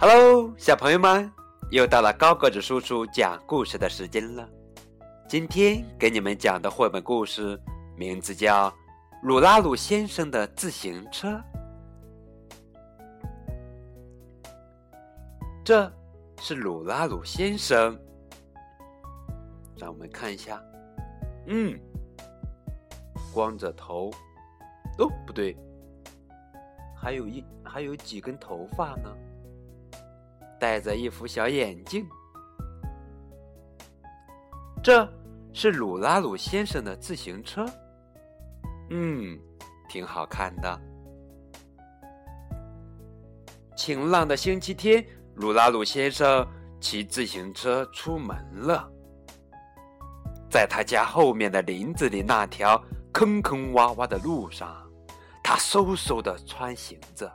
Hello，小朋友们，又到了高个子叔叔讲故事的时间了。今天给你们讲的绘本故事名字叫《鲁拉鲁先生的自行车》。这是鲁拉鲁先生，让我们看一下。嗯，光着头。哦，不对，还有一还有几根头发呢。戴着一副小眼镜。这是鲁拉鲁先生的自行车。嗯，挺好看的。晴朗的星期天，鲁拉鲁先生骑自行车出门了。在他家后面的林子里那条坑坑洼洼的路上。他嗖嗖的穿行着，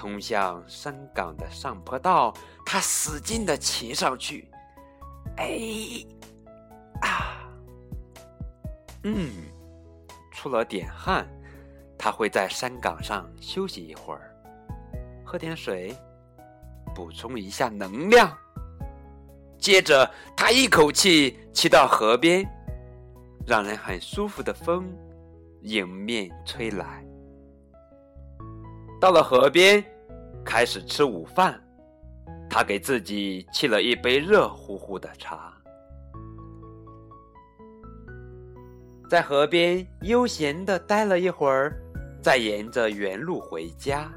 通向山岗的上坡道，他使劲的骑上去。哎，啊，嗯，出了点汗，他会在山岗上休息一会儿，喝点水，补充一下能量。接着，他一口气骑到河边。让人很舒服的风迎面吹来。到了河边，开始吃午饭。他给自己沏了一杯热乎乎的茶，在河边悠闲的待了一会儿，再沿着原路回家。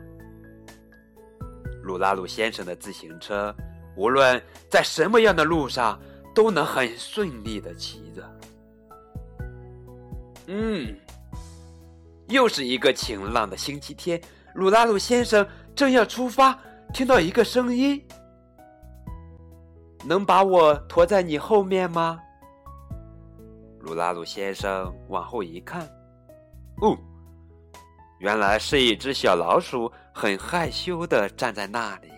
鲁拉鲁先生的自行车，无论在什么样的路上，都能很顺利的骑着。嗯，又是一个晴朗的星期天。鲁拉鲁先生正要出发，听到一个声音：“能把我驮在你后面吗？”鲁拉鲁先生往后一看，哦，原来是一只小老鼠，很害羞的站在那里。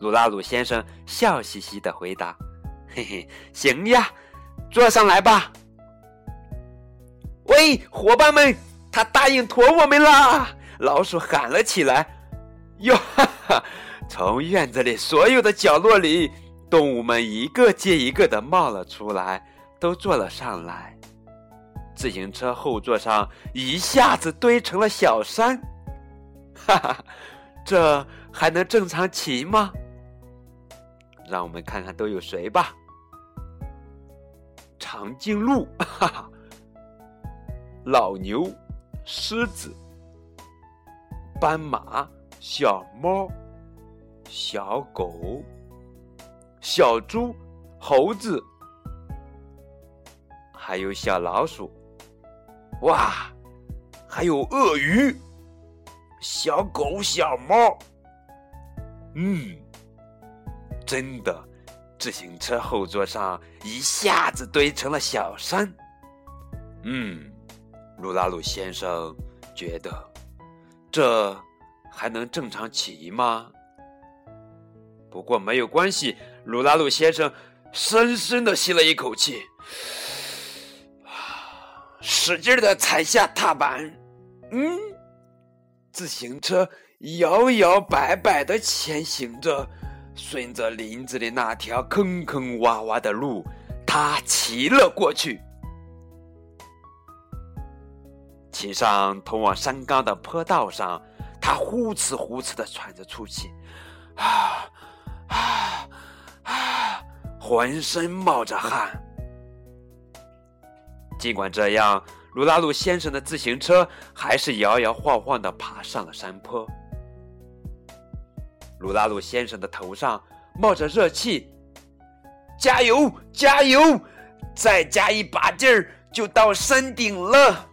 鲁拉鲁先生笑嘻嘻的回答：“嘿嘿，行呀，坐上来吧。”喂，伙伴们，他答应驮我们啦！老鼠喊了起来。哟哈哈！从院子里所有的角落里，动物们一个接一个的冒了出来，都坐了上来。自行车后座上一下子堆成了小山。哈哈，这还能正常骑吗？让我们看看都有谁吧。长颈鹿，哈哈。老牛、狮子、斑马、小猫、小狗、小猪、猴子，还有小老鼠，哇，还有鳄鱼、小狗、小猫，嗯，真的，自行车后座上一下子堆成了小山，嗯。鲁拉鲁先生觉得，这还能正常骑吗？不过没有关系。鲁拉鲁先生深深的吸了一口气，使劲的踩下踏板。嗯，自行车摇摇摆摆的前行着，顺着林子里那条坑坑洼洼的路，他骑了过去。骑上通往山岗的坡道上，他呼哧呼哧的喘着粗气，啊啊啊！浑身冒着汗。尽管这样，鲁拉鲁先生的自行车还是摇摇晃晃的爬上了山坡。鲁拉鲁先生的头上冒着热气，加油，加油！再加一把劲儿，就到山顶了。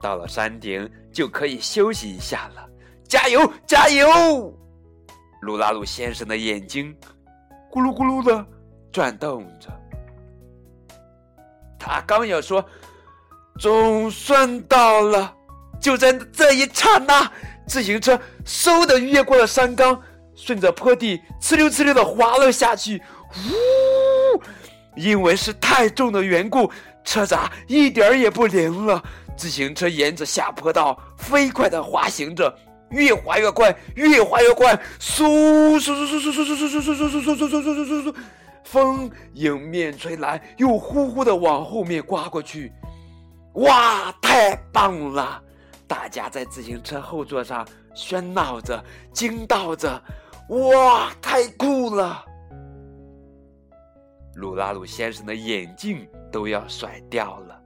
到了山顶就可以休息一下了，加油，加油！鲁拉鲁先生的眼睛咕噜咕噜的转动着。他刚要说“总算到了”，就在这一刹那，自行车嗖的越过了山岗，顺着坡地哧溜哧溜的滑了下去。呜！因为是太重的缘故，车闸一点儿也不灵了。自行车沿着下坡道飞快地滑行着，越滑越快，越滑越快，嗖嗖嗖嗖嗖嗖嗖嗖嗖嗖嗖嗖嗖嗖嗖嗖，风迎面吹来，又呼呼地往后面刮过去。哇，太棒了！大家在自行车后座上喧闹着，惊道着：“哇，太酷了！”鲁拉鲁先生的眼镜都要甩掉了，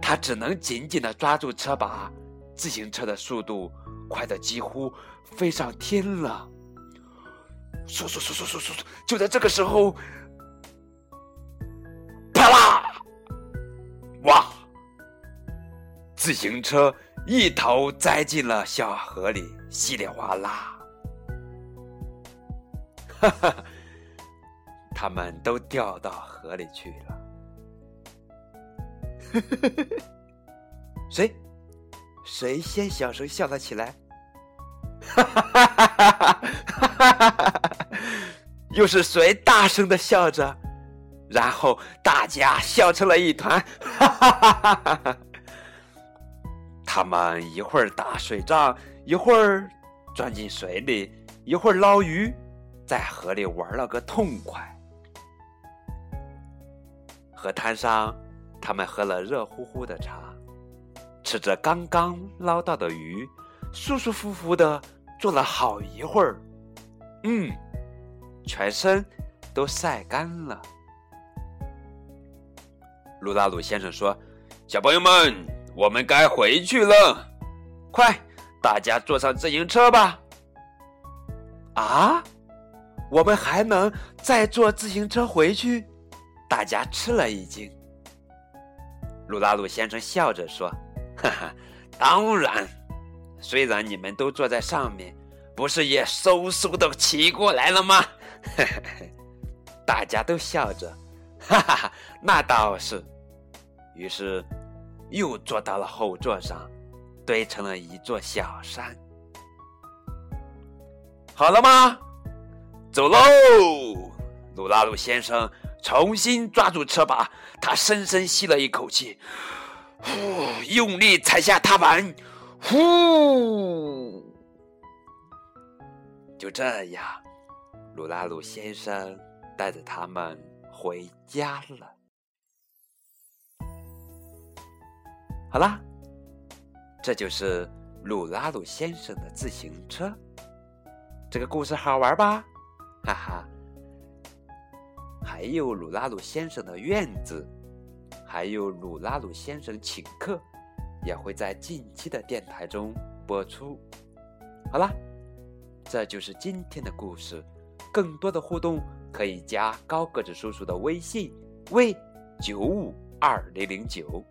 他只能紧紧地抓住车把，自行车的速度快得几乎飞上天了。嗖嗖嗖嗖嗖嗖！就在这个时候，啪啦！哇！自行车一头栽进了小河里，稀里哗啦！哈哈，他们都掉到河里去了。谁？谁先小声笑了起来？哈哈哈哈哈哈！又是谁大声的笑着？然后大家笑成了一团。哈哈哈哈哈！他们一会儿打水仗，一会儿钻进水里，一会儿捞鱼，在河里玩了个痛快。河滩上，他们喝了热乎乎的茶，吃着刚刚捞到的鱼，舒舒服服的坐了好一会儿。嗯，全身都晒干了。鲁拉鲁先生说：“小朋友们。”我们该回去了，快，大家坐上自行车吧。啊，我们还能再坐自行车回去？大家吃了一惊。鲁拉鲁先生笑着说：“哈哈，当然，虽然你们都坐在上面，不是也嗖嗖的骑过来了吗？”，大家都笑着，哈哈哈，那倒是。于是。又坐到了后座上，堆成了一座小山。好了吗？走喽！鲁拉鲁先生重新抓住车把，他深深吸了一口气，呼，用力踩下踏板，呼。就这样，鲁拉鲁先生带着他们回家了。好啦，这就是鲁拉鲁先生的自行车。这个故事好玩吧？哈哈！还有鲁拉鲁先生的院子，还有鲁拉鲁先生请客，也会在近期的电台中播出。好啦，这就是今天的故事。更多的互动可以加高个子叔叔的微信：为九五二零零九。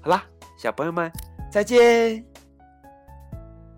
好啦，小朋友们，再见。